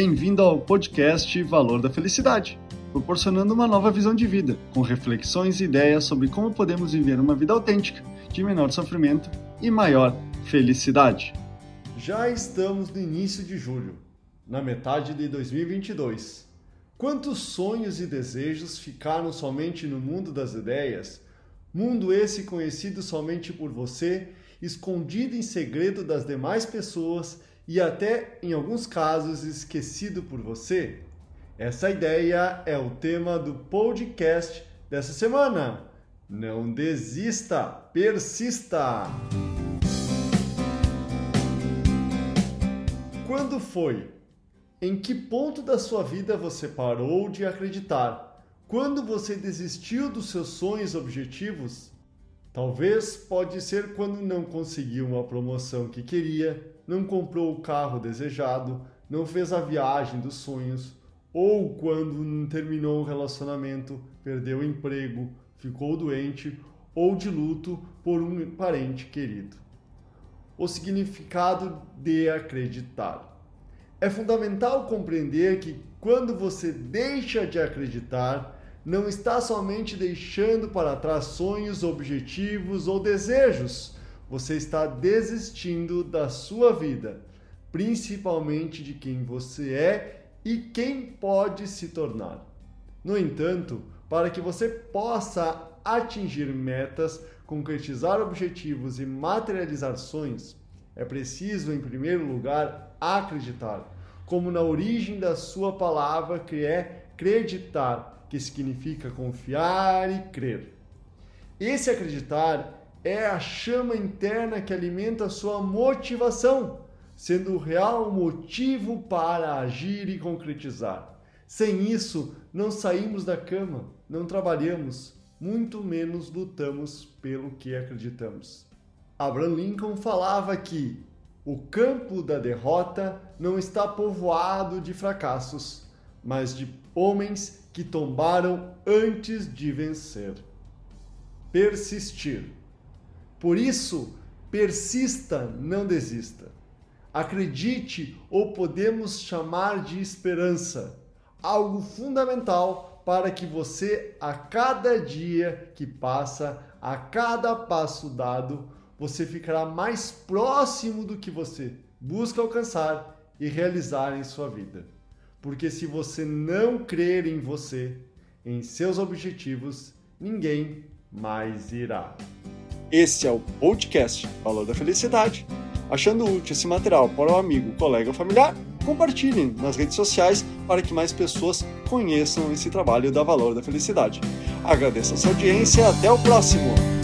Bem-vindo ao podcast Valor da Felicidade, proporcionando uma nova visão de vida, com reflexões e ideias sobre como podemos viver uma vida autêntica, de menor sofrimento e maior felicidade. Já estamos no início de julho, na metade de 2022. Quantos sonhos e desejos ficaram somente no mundo das ideias? Mundo esse conhecido somente por você, escondido em segredo das demais pessoas e até, em alguns casos, esquecido por você? Essa ideia é o tema do podcast dessa semana. Não desista, persista! Quando foi? Em que ponto da sua vida você parou de acreditar? Quando você desistiu dos seus sonhos objetivos? Talvez pode ser quando não conseguiu uma promoção que queria, não comprou o carro desejado, não fez a viagem dos sonhos, ou quando terminou um relacionamento, perdeu o emprego, ficou doente ou de luto por um parente querido. O significado de acreditar. É fundamental compreender que quando você deixa de acreditar, não está somente deixando para trás sonhos, objetivos ou desejos, você está desistindo da sua vida, principalmente de quem você é e quem pode se tornar. No entanto, para que você possa atingir metas, concretizar objetivos e materializar sonhos, é preciso, em primeiro lugar, acreditar, como na origem da sua palavra que é acreditar que significa confiar e crer. Esse acreditar é a chama interna que alimenta sua motivação, sendo o real motivo para agir e concretizar. Sem isso, não saímos da cama, não trabalhamos, muito menos lutamos pelo que acreditamos. Abraham Lincoln falava que o campo da derrota não está povoado de fracassos, mas de homens que tombaram antes de vencer. Persistir. Por isso, persista, não desista. Acredite ou podemos chamar de esperança, algo fundamental para que você, a cada dia que passa, a cada passo dado, você ficará mais próximo do que você busca alcançar e realizar em sua vida. Porque se você não crer em você, em seus objetivos, ninguém mais irá. Este é o podcast Valor da Felicidade. Achando útil esse material para o amigo, colega ou familiar, compartilhem nas redes sociais para que mais pessoas conheçam esse trabalho da Valor da Felicidade. Agradeço a sua audiência e até o próximo!